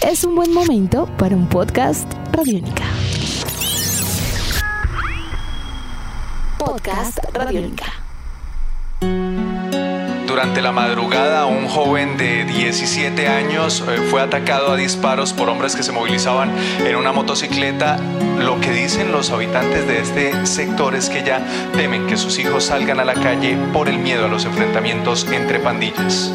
es un buen momento para un podcast Radiónica. Podcast Radiónica. Durante la madrugada, un joven de 17 años eh, fue atacado a disparos por hombres que se movilizaban en una motocicleta. Lo que dicen los habitantes de este sector es que ya temen que sus hijos salgan a la calle por el miedo a los enfrentamientos entre pandillas.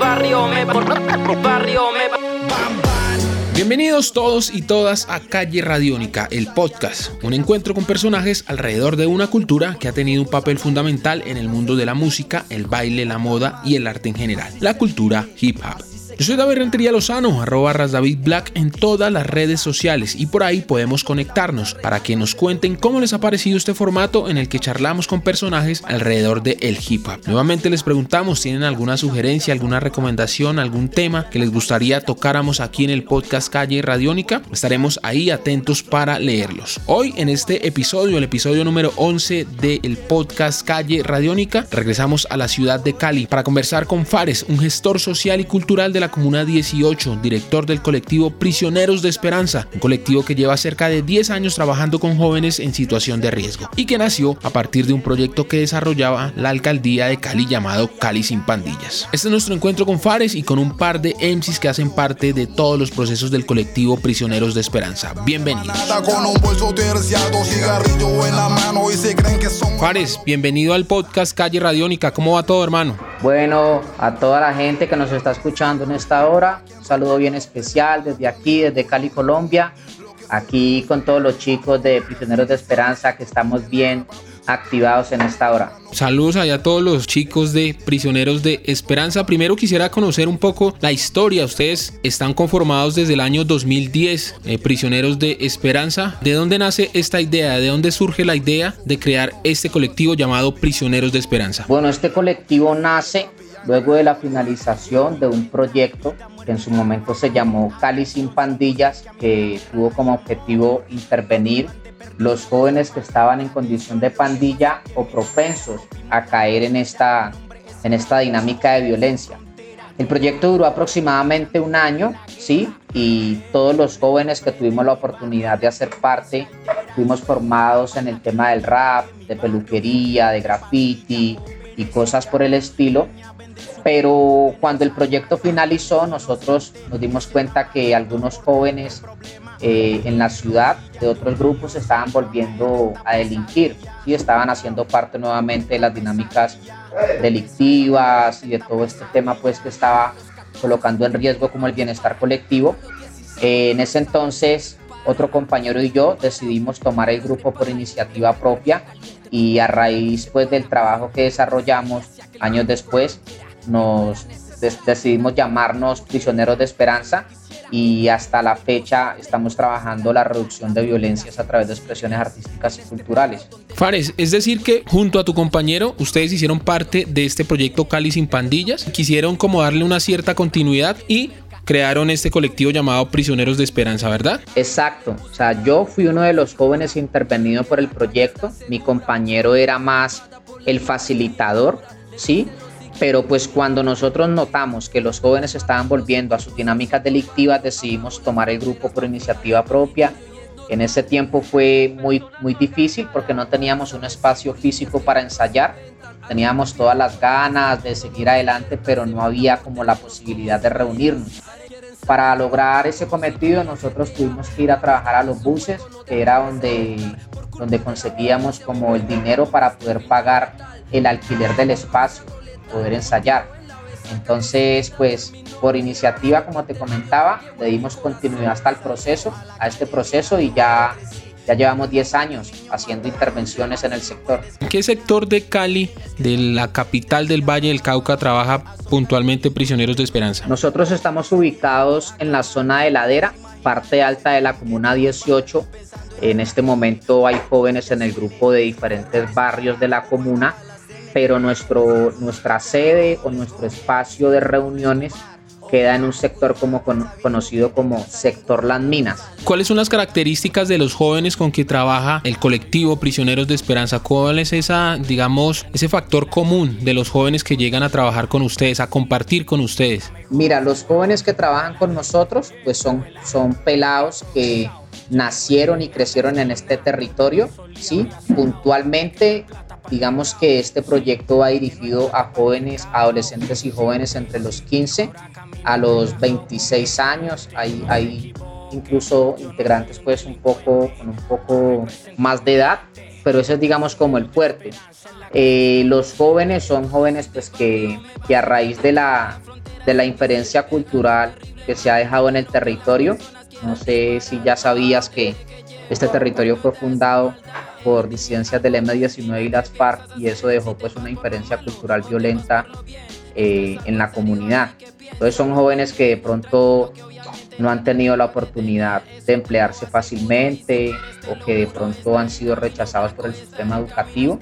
Barrio, me barrio, me Bienvenidos todos y todas a Calle Radiónica, el podcast, un encuentro con personajes alrededor de una cultura que ha tenido un papel fundamental en el mundo de la música, el baile, la moda y el arte en general, la cultura hip hop. Yo soy David Rentería Lozano, arroba David Black en todas las redes sociales y por ahí podemos conectarnos para que nos cuenten cómo les ha parecido este formato en el que charlamos con personajes alrededor de el hip hop. Nuevamente les preguntamos, ¿tienen alguna sugerencia, alguna recomendación, algún tema que les gustaría tocáramos aquí en el podcast Calle Radiónica? Estaremos ahí atentos para leerlos. Hoy en este episodio, el episodio número 11 del podcast Calle Radiónica, regresamos a la ciudad de Cali para conversar con Fares, un gestor social y cultural de la Comuna 18, director del colectivo Prisioneros de Esperanza, un colectivo que lleva cerca de 10 años trabajando con jóvenes en situación de riesgo y que nació a partir de un proyecto que desarrollaba la alcaldía de Cali llamado Cali sin pandillas. Este es nuestro encuentro con Fares y con un par de MCs que hacen parte de todos los procesos del colectivo Prisioneros de Esperanza. Bienvenidos. Fares, bienvenido al podcast Calle Radiónica. ¿Cómo va todo, hermano? Bueno, a toda la gente que nos está escuchando en esta hora, un saludo bien especial desde aquí, desde Cali, Colombia, aquí con todos los chicos de Prisioneros de Esperanza que estamos bien activados en esta hora. Saludos allá a todos los chicos de Prisioneros de Esperanza. Primero quisiera conocer un poco la historia. Ustedes están conformados desde el año 2010, eh, Prisioneros de Esperanza. ¿De dónde nace esta idea? ¿De dónde surge la idea de crear este colectivo llamado Prisioneros de Esperanza? Bueno, este colectivo nace luego de la finalización de un proyecto que en su momento se llamó Cali sin pandillas, que tuvo como objetivo intervenir los jóvenes que estaban en condición de pandilla o propensos a caer en esta, en esta dinámica de violencia. El proyecto duró aproximadamente un año, ¿sí? Y todos los jóvenes que tuvimos la oportunidad de hacer parte, fuimos formados en el tema del rap, de peluquería, de graffiti y cosas por el estilo. Pero cuando el proyecto finalizó, nosotros nos dimos cuenta que algunos jóvenes eh, en la ciudad de otros grupos estaban volviendo a delinquir y estaban haciendo parte nuevamente de las dinámicas delictivas y de todo este tema pues que estaba colocando en riesgo como el bienestar colectivo. Eh, en ese entonces otro compañero y yo decidimos tomar el grupo por iniciativa propia y a raíz pues del trabajo que desarrollamos años después nos decidimos llamarnos prisioneros de esperanza y hasta la fecha estamos trabajando la reducción de violencias a través de expresiones artísticas y culturales. Fares, es decir que junto a tu compañero ustedes hicieron parte de este proyecto Cali sin pandillas, quisieron como darle una cierta continuidad y crearon este colectivo llamado Prisioneros de Esperanza, ¿verdad? Exacto, o sea, yo fui uno de los jóvenes intervenidos por el proyecto, mi compañero era más el facilitador, ¿sí? Pero pues cuando nosotros notamos que los jóvenes estaban volviendo a sus dinámicas delictivas, decidimos tomar el grupo por iniciativa propia. En ese tiempo fue muy, muy difícil porque no teníamos un espacio físico para ensayar. Teníamos todas las ganas de seguir adelante, pero no había como la posibilidad de reunirnos. Para lograr ese cometido, nosotros tuvimos que ir a trabajar a los buses, que era donde, donde conseguíamos como el dinero para poder pagar el alquiler del espacio poder ensayar. Entonces, pues por iniciativa, como te comentaba, le dimos continuidad hasta el proceso, a este proceso y ya, ya llevamos 10 años haciendo intervenciones en el sector. ¿En qué sector de Cali, de la capital del Valle del Cauca, trabaja puntualmente Prisioneros de Esperanza? Nosotros estamos ubicados en la zona de ladera, parte alta de la comuna 18. En este momento hay jóvenes en el grupo de diferentes barrios de la comuna pero nuestro, nuestra sede o nuestro espacio de reuniones queda en un sector como conocido como sector Las Minas. ¿Cuáles son las características de los jóvenes con que trabaja el colectivo Prisioneros de Esperanza? ¿Cuál es esa, digamos, ese factor común de los jóvenes que llegan a trabajar con ustedes, a compartir con ustedes? Mira, los jóvenes que trabajan con nosotros, pues son, son pelados que nacieron y crecieron en este territorio, ¿sí? Puntualmente Digamos que este proyecto va dirigido a jóvenes, adolescentes y jóvenes entre los 15 a los 26 años. Hay, hay incluso integrantes pues un poco, con un poco más de edad, pero eso es digamos como el fuerte. Eh, los jóvenes son jóvenes pues que, que a raíz de la, de la inferencia cultural que se ha dejado en el territorio, no sé si ya sabías que este territorio fue fundado por disidencias del M19 y las FARC y eso dejó pues una inferencia cultural violenta eh, en la comunidad. Entonces son jóvenes que de pronto no han tenido la oportunidad de emplearse fácilmente o que de pronto han sido rechazados por el sistema educativo,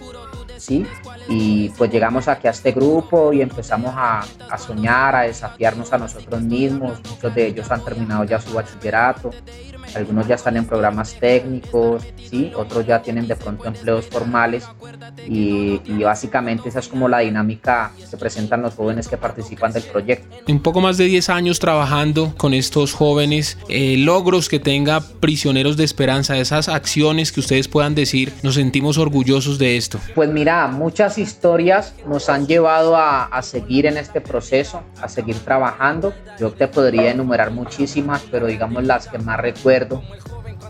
¿sí? Y pues llegamos aquí a este grupo y empezamos a, a soñar, a desafiarnos a nosotros mismos. Muchos de ellos han terminado ya su bachillerato, algunos ya están en programas técnicos, ¿sí? otros ya tienen de pronto empleos formales y, básicamente esa es como la dinámica que presentan los jóvenes que participan del proyecto. Un poco más de 10 años trabajando con estos jóvenes, eh, logros que tenga prisioneros de esperanza, esas acciones que ustedes puedan decir, nos sentimos orgullosos de esto. Pues mira, muchas historias nos han llevado a, a seguir en este proceso, a seguir trabajando. Yo te podría enumerar muchísimas, pero digamos las que más recuerdo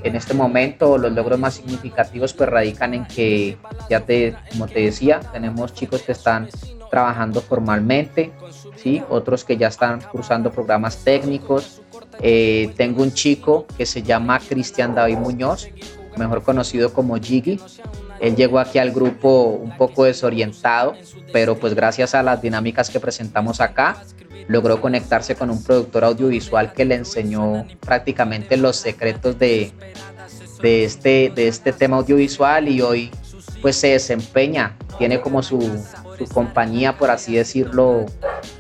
en este momento los logros más significativos pues radican en que, ya te, como te decía, tenemos chicos que están trabajando formalmente, ¿sí? otros que ya están cursando programas técnicos. Eh, tengo un chico que se llama Cristian David Muñoz, mejor conocido como Jiggy. Él llegó aquí al grupo un poco desorientado, pero pues gracias a las dinámicas que presentamos acá, logró conectarse con un productor audiovisual que le enseñó prácticamente los secretos de, de, este, de este tema audiovisual y hoy pues se desempeña, tiene como su, su compañía, por así decirlo,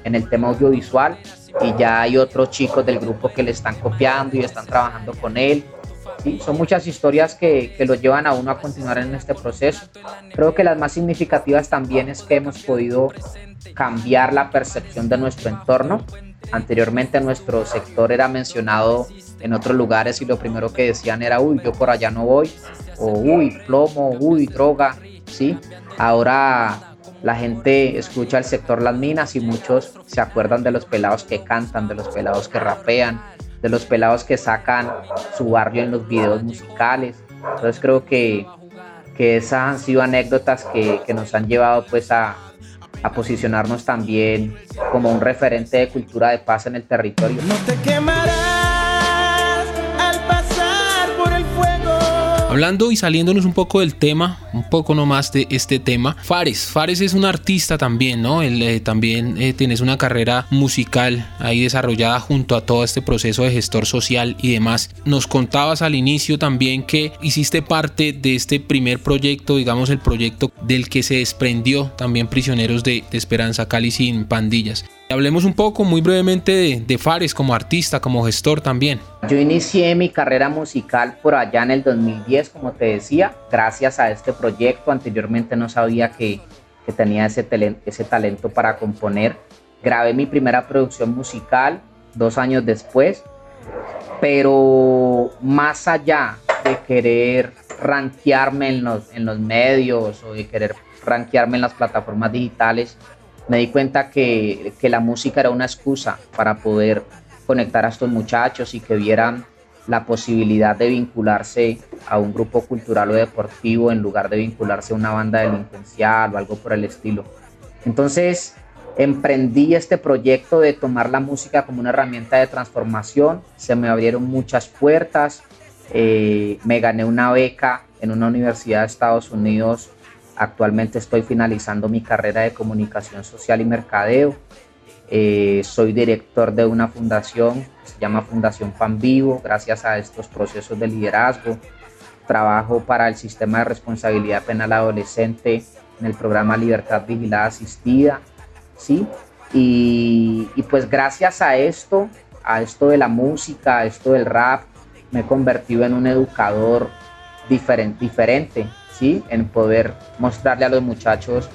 en el tema audiovisual y ya hay otros chicos del grupo que le están copiando y están trabajando con él. Son muchas historias que, que lo llevan a uno a continuar en este proceso. Creo que las más significativas también es que hemos podido cambiar la percepción de nuestro entorno. Anteriormente nuestro sector era mencionado en otros lugares y lo primero que decían era, uy, yo por allá no voy, o uy, plomo, uy, droga, ¿sí? Ahora la gente escucha el sector las minas y muchos se acuerdan de los pelados que cantan, de los pelados que rapean, de los pelados que sacan su barrio en los videos musicales. Entonces creo que, que esas han sido anécdotas que, que nos han llevado pues a, a posicionarnos también como un referente de cultura de paz en el territorio. Hablando y saliéndonos un poco del tema, un poco nomás de este tema, Fares. Fares es un artista también, ¿no? Él eh, también eh, tienes una carrera musical ahí desarrollada junto a todo este proceso de gestor social y demás. Nos contabas al inicio también que hiciste parte de este primer proyecto, digamos el proyecto del que se desprendió también Prisioneros de, de Esperanza Cali sin pandillas. Hablemos un poco muy brevemente de, Fares como artista, como gestor también. Yo inicié mi carrera musical por allá en el 2010, como te decía, gracias a este proyecto. Anteriormente no sabía que, que tenía ese, ese talento para componer. Grabé mi primera producción musical dos años después, pero más allá de querer rankearme en los, en los medios o de querer rankearme en las plataformas digitales, me di cuenta que, que, la música era una excusa para poder conectar a estos muchachos y que vieran la posibilidad de vincularse a un grupo cultural o deportivo en lugar de vincularse a una banda delincuencial o algo por el estilo. Entonces emprendí este proyecto de tomar la música como una herramienta de transformación, se me abrieron muchas puertas, eh, me gané una beca en una universidad de Estados Unidos Actualmente estoy finalizando mi carrera de comunicación social y mercadeo. Eh, soy director de una fundación que se llama Fundación Pan Vivo, gracias a estos procesos de liderazgo. Trabajo para el sistema de responsabilidad penal adolescente en el programa Libertad Vigilada Asistida. ¿sí? Y, pues gracias a esto, a esto de la música, a esto del rap, me he convertido en un educador diferente, diferente ¿sí? En poder mostrarle a los muchachos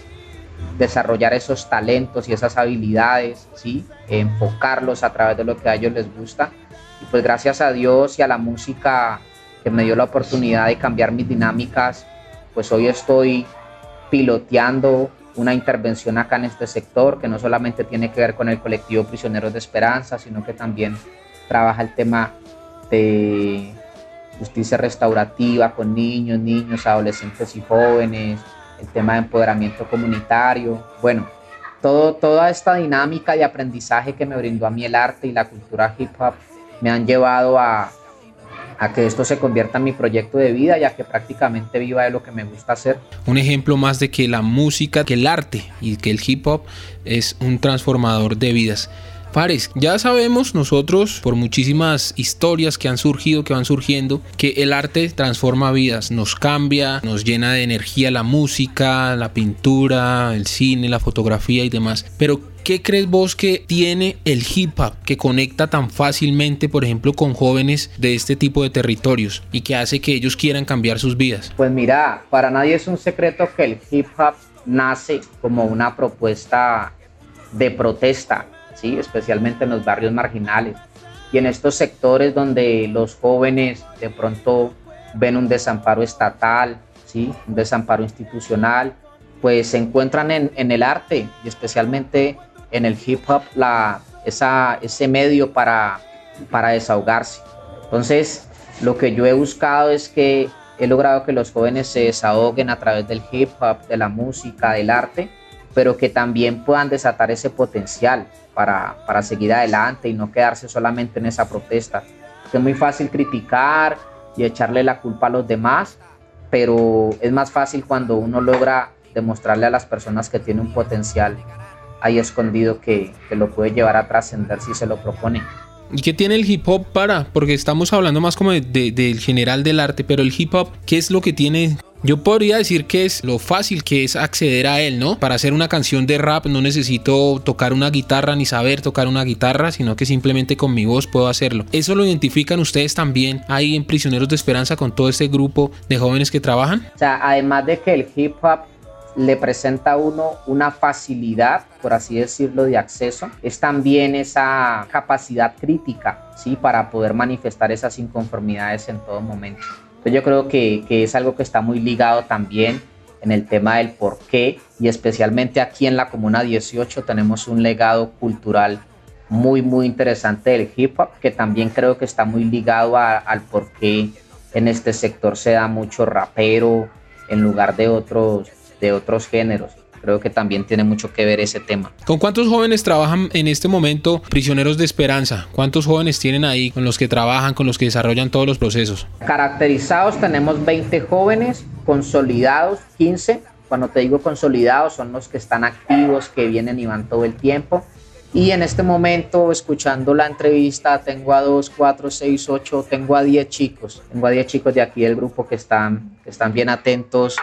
desarrollar esos talentos y esas habilidades, ¿sí? enfocarlos a través de lo que a ellos les gusta. Y pues gracias a Dios y a la música que me dio la oportunidad de cambiar mis dinámicas, pues hoy estoy piloteando una intervención acá en este sector que no solamente tiene que ver con el colectivo Prisioneros de Esperanza, sino que también trabaja el tema de justicia restaurativa con niños, niños, adolescentes y jóvenes, el tema de empoderamiento comunitario. Bueno, todo, toda esta dinámica de aprendizaje que me brindó a mí el arte y la cultura hip hop me han llevado a, a que esto se convierta en mi proyecto de vida, ya que prácticamente viva de lo que me gusta hacer. Un ejemplo más de que la música, que el arte y que el hip hop es un transformador de vidas. Fares, ya sabemos nosotros por muchísimas historias que han surgido, que van surgiendo, que el arte transforma vidas, nos cambia, nos llena de energía la música, la pintura, el cine, la fotografía y demás. Pero ¿qué crees vos que tiene el hip hop que conecta tan fácilmente, por ejemplo, con jóvenes de este tipo de territorios y que hace que ellos quieran cambiar sus vidas? Pues mira, para nadie es un secreto que el hip hop nace como una propuesta de protesta especialmente en los barrios marginales y en estos sectores donde los jóvenes de pronto ven un desamparo estatal, ¿sí? un desamparo institucional, pues se encuentran en, el arte y especialmente en el hip hop la, esa, ese medio para, para desahogarse. Entonces, lo que yo he buscado es que he logrado que los jóvenes se desahoguen a través del hip hop, de la música, del arte, pero que también puedan desatar ese potencial para, para seguir adelante y no quedarse solamente en esa protesta. Es muy fácil criticar y echarle la culpa a los demás, pero es más fácil cuando uno logra demostrarle a las personas que tiene un potencial ahí escondido que, que lo puede llevar a trascender si se lo propone. ¿Y qué tiene el hip hop para? Porque estamos hablando más como del general del arte, pero el hip hop, ¿qué es lo que tiene yo podría decir que es lo fácil que es acceder a él, ¿no? Para hacer una canción de rap no necesito tocar una guitarra ni saber tocar una guitarra, sino que simplemente con mi voz puedo hacerlo. Eso lo identifican ustedes también ahí en Prisioneros de Esperanza con todo este grupo de jóvenes que trabajan. O sea, además de que el hip hop le presenta a uno una facilidad, por así decirlo, de acceso, es también esa capacidad crítica, ¿sí? Para poder manifestar esas inconformidades en todo momento yo creo que, que es algo que está muy ligado también en el tema del por qué y especialmente aquí en la Comuna 18 tenemos un legado cultural muy, muy interesante del hip hop que también creo que está muy ligado al por qué en este sector se da mucho rapero en lugar de otros, de otros géneros. Creo que también tiene mucho que ver ese tema. ¿Con cuántos jóvenes trabajan en este momento prisioneros de esperanza? ¿Cuántos jóvenes tienen ahí con los que trabajan, con los que desarrollan todos los procesos? Caracterizados tenemos 20 jóvenes, consolidados 15. Cuando te digo consolidados son los que están activos, que vienen y van todo el tiempo. Y en este momento, escuchando la entrevista, tengo a 2, 4, 6, 8, tengo a 10 chicos. Tengo a 10 chicos de aquí del grupo que están, que están bien atentos.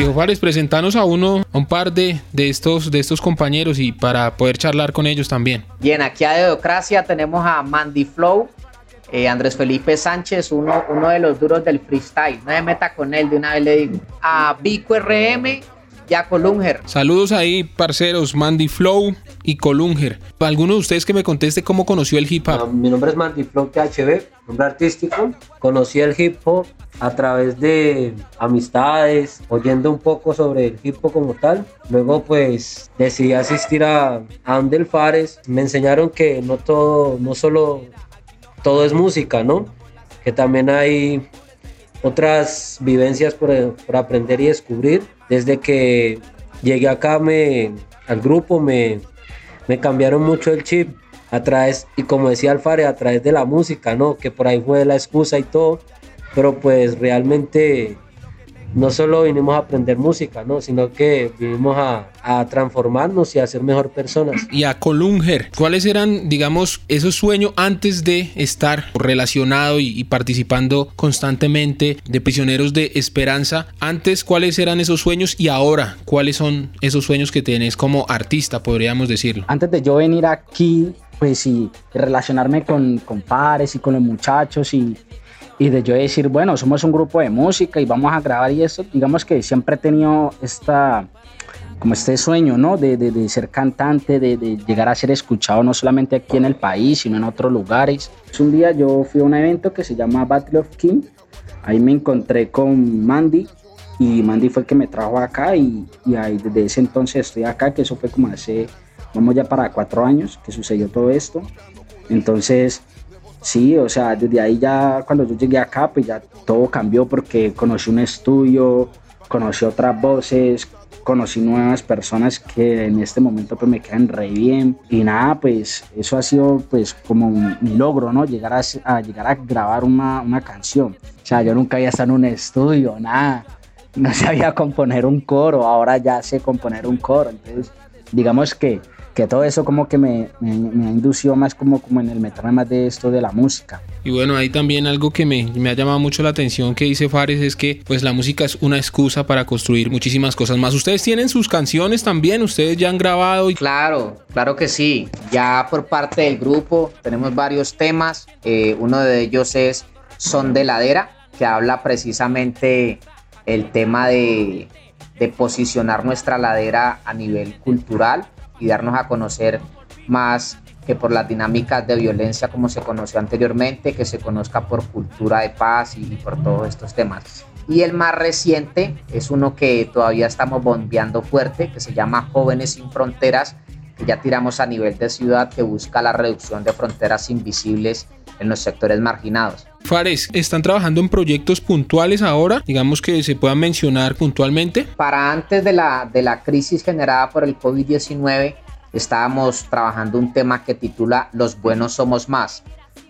Viejo Fares, presentanos a uno, a un par de, de, estos, de estos compañeros y para poder charlar con ellos también. Bien, aquí a Dedocracia tenemos a Mandy Flow, eh, Andrés Felipe Sánchez, uno, uno de los duros del freestyle. No me meta con él, de una vez le digo. A Vico RM y a Colunger. Saludos ahí, parceros, Mandy Flow y Colunger. ¿Alguno de ustedes que me conteste cómo conoció el hip hop? mi nombre es Mandy Flow THB, nombre artístico. Conocí el hip hop a través de amistades, oyendo un poco sobre el hip hop como tal. Luego pues decidí asistir a, Andel Fares. Me enseñaron que no todo, no solo todo es música, ¿no? Que también hay otras vivencias por, aprender y descubrir. Desde que llegué acá me, al grupo me, me cambiaron mucho el chip a través, y como decía Alfare, a través de la música, ¿no? Que por ahí fue la excusa y todo pero pues realmente no solo vinimos a aprender música, ¿no? sino que vinimos a, a, transformarnos y a ser mejor personas. Y a Colunger, ¿cuáles eran, digamos, esos sueños antes de estar relacionado y, y, participando constantemente de Prisioneros de Esperanza? Antes, ¿cuáles eran esos sueños y ahora, cuáles son esos sueños que tenés como artista, podríamos decirlo? Antes de yo venir aquí, pues y relacionarme con, con pares y con los muchachos y y de yo decir, bueno, somos un grupo de música y vamos a grabar y eso, digamos que siempre he tenido esta, como este sueño, ¿no? De, de, de ser cantante, de, de, llegar a ser escuchado no solamente aquí en el país, sino en otros lugares. Un día yo fui a un evento que se llama Battle of King, ahí me encontré con Mandy y Mandy fue el que me trajo acá y, y ahí desde ese entonces estoy acá, que eso fue como hace, vamos ya para cuatro años que sucedió todo esto. Entonces, Sí, o sea, desde ahí ya cuando yo llegué acá, pues ya todo cambió porque conocí un estudio, conocí otras voces, conocí nuevas personas que en este momento pues me quedan re bien y nada, pues eso ha sido pues como mi logro, ¿no? Llegar a, a llegar a grabar una, una, canción. O sea, yo nunca había estado en un estudio, nada, no sabía componer un coro, ahora ya sé componer un coro, entonces digamos que que todo eso como que me, me, me indució más como, como en el meterme más de esto de la música. Y bueno, ahí también algo que me, me, ha llamado mucho la atención que dice Fares es que pues la música es una excusa para construir muchísimas cosas más. ¿Ustedes tienen sus canciones también? ¿Ustedes ya han grabado? Y... Claro, claro que sí. Ya por parte del grupo tenemos varios temas. Eh, uno de ellos es Son de Ladera, que habla precisamente el tema de, de posicionar nuestra ladera a nivel cultural y darnos a conocer más que por las dinámicas de violencia como se conoció anteriormente, que se conozca por cultura de paz y, por todos estos temas. Y el más reciente es uno que todavía estamos bombeando fuerte, que se llama Jóvenes sin Fronteras, que ya tiramos a nivel de ciudad, que busca la reducción de fronteras invisibles en los sectores marginados. Fares, ¿están trabajando en proyectos puntuales ahora? Digamos que se puedan mencionar puntualmente. Para antes de la, de la crisis generada por el COVID-19, estábamos trabajando un tema que titula Los buenos somos más.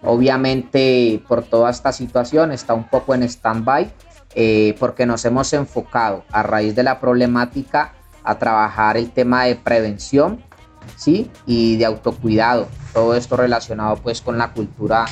Obviamente, por toda esta situación está un poco en stand-by eh, porque nos hemos enfocado a raíz de la problemática a trabajar el tema de prevención ¿sí? y de autocuidado. Todo esto relacionado pues con la cultura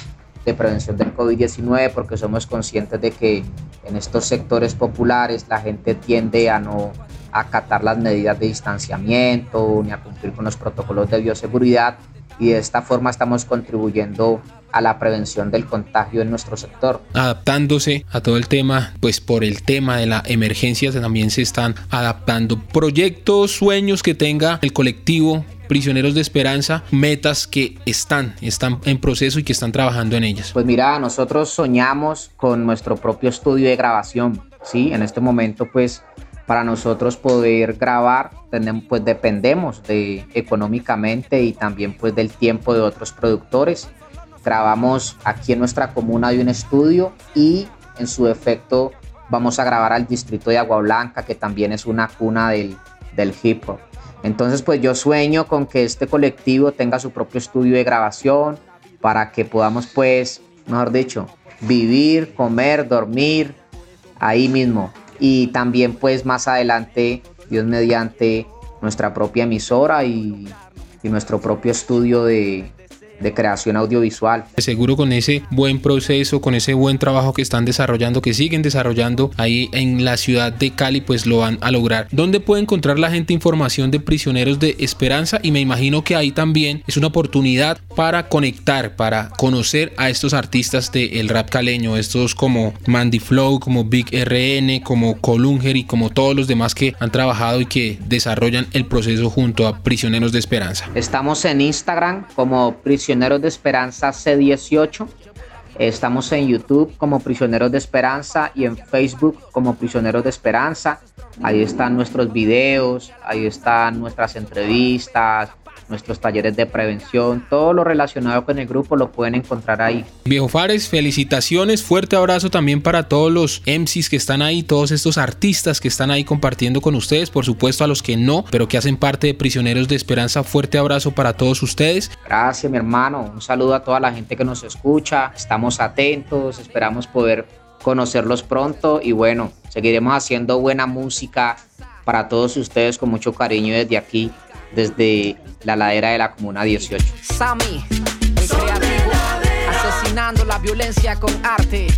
de prevención del COVID-19 porque somos conscientes de que en estos sectores populares la gente tiende a no acatar las medidas de distanciamiento ni a cumplir con los protocolos de bioseguridad y de esta forma estamos contribuyendo a la prevención del contagio en nuestro sector. Adaptándose a todo el tema, pues por el tema de la emergencia también se están adaptando proyectos, sueños que tenga el colectivo prisioneros de esperanza, metas que están, están en proceso y que están trabajando en ellas? Pues mira, nosotros soñamos con nuestro propio estudio de grabación, ¿sí? En este momento, pues, para nosotros poder grabar, pues dependemos de económicamente y también pues del tiempo de otros productores. Grabamos aquí en nuestra comuna de un estudio y en su efecto vamos a grabar al distrito de Agua Blanca, que también es una cuna del, del hip hop. Entonces, pues yo sueño con que este colectivo tenga su propio estudio de grabación para que podamos, pues, mejor dicho, vivir, comer, dormir ahí mismo. Y también, pues, más adelante, Dios mediante nuestra propia emisora y, y nuestro propio estudio de, de creación audiovisual. Seguro con ese buen proceso, con ese buen trabajo que están desarrollando, que siguen desarrollando ahí en la ciudad de Cali, pues lo van a lograr. ¿Dónde puede encontrar la gente información de prisioneros de esperanza? Y me imagino que ahí también es una oportunidad para conectar, para conocer a estos artistas del rap caleño, estos como Mandy Flow, como Big RN, como Colunger y como todos los demás que han trabajado y que desarrollan el proceso junto a prisioneros de esperanza. Estamos en Instagram como prisioneros Prisioneros de Esperanza C18. Estamos en YouTube como Prisioneros de Esperanza y en Facebook como Prisioneros de Esperanza. Ahí están nuestros videos, ahí están nuestras entrevistas, nuestros talleres de prevención, todo lo relacionado con el grupo lo pueden encontrar ahí. Viejo Fares, felicitaciones, fuerte abrazo también para todos los MCs que están ahí, todos estos artistas que están ahí compartiendo con ustedes, por supuesto a los que no, pero que hacen parte de Prisioneros de Esperanza, fuerte abrazo para todos ustedes. Gracias mi hermano, un saludo a toda la gente que nos escucha, estamos atentos, esperamos poder conocerlos pronto y bueno, seguiremos haciendo buena música para todos ustedes con mucho cariño desde aquí, desde la ladera de la Comuna 18. Sammy, el creativo, asesinando la violencia con arte.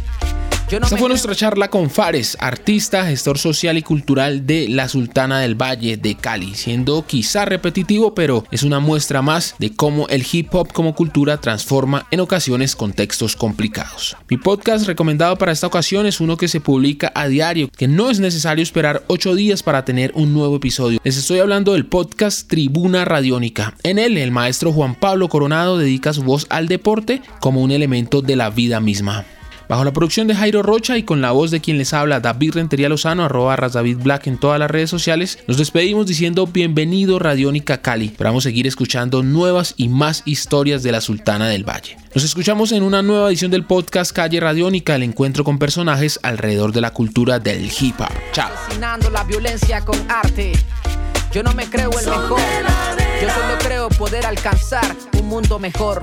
Esta fue nuestra charla con Fares, artista, gestor social y cultural de la Sultana del Valle de Cali, siendo quizá repetitivo, pero es una muestra más de cómo el hip hop como cultura transforma en ocasiones contextos complicados. Mi podcast recomendado para esta ocasión es uno que se publica a diario, que no es necesario esperar 8 días para tener un nuevo episodio. Les estoy hablando del podcast Tribuna Radiónica. En él, el maestro Juan Pablo Coronado dedica su voz al deporte como un elemento de la vida misma. Bajo la producción de Jairo Rocha y con la voz de quien les habla David Rentería Lozano, arroba David Black en todas las redes sociales, nos despedimos diciendo bienvenido Radiónica Cali. Esperamos seguir escuchando nuevas y más historias de la Sultana del Valle. Nos escuchamos en una nueva edición del podcast Calle Radiónica, el encuentro con personajes alrededor de la cultura del hip hop. Chao. la violencia con arte. Yo no me creo el mejor. Yo solo creo poder alcanzar un mundo mejor.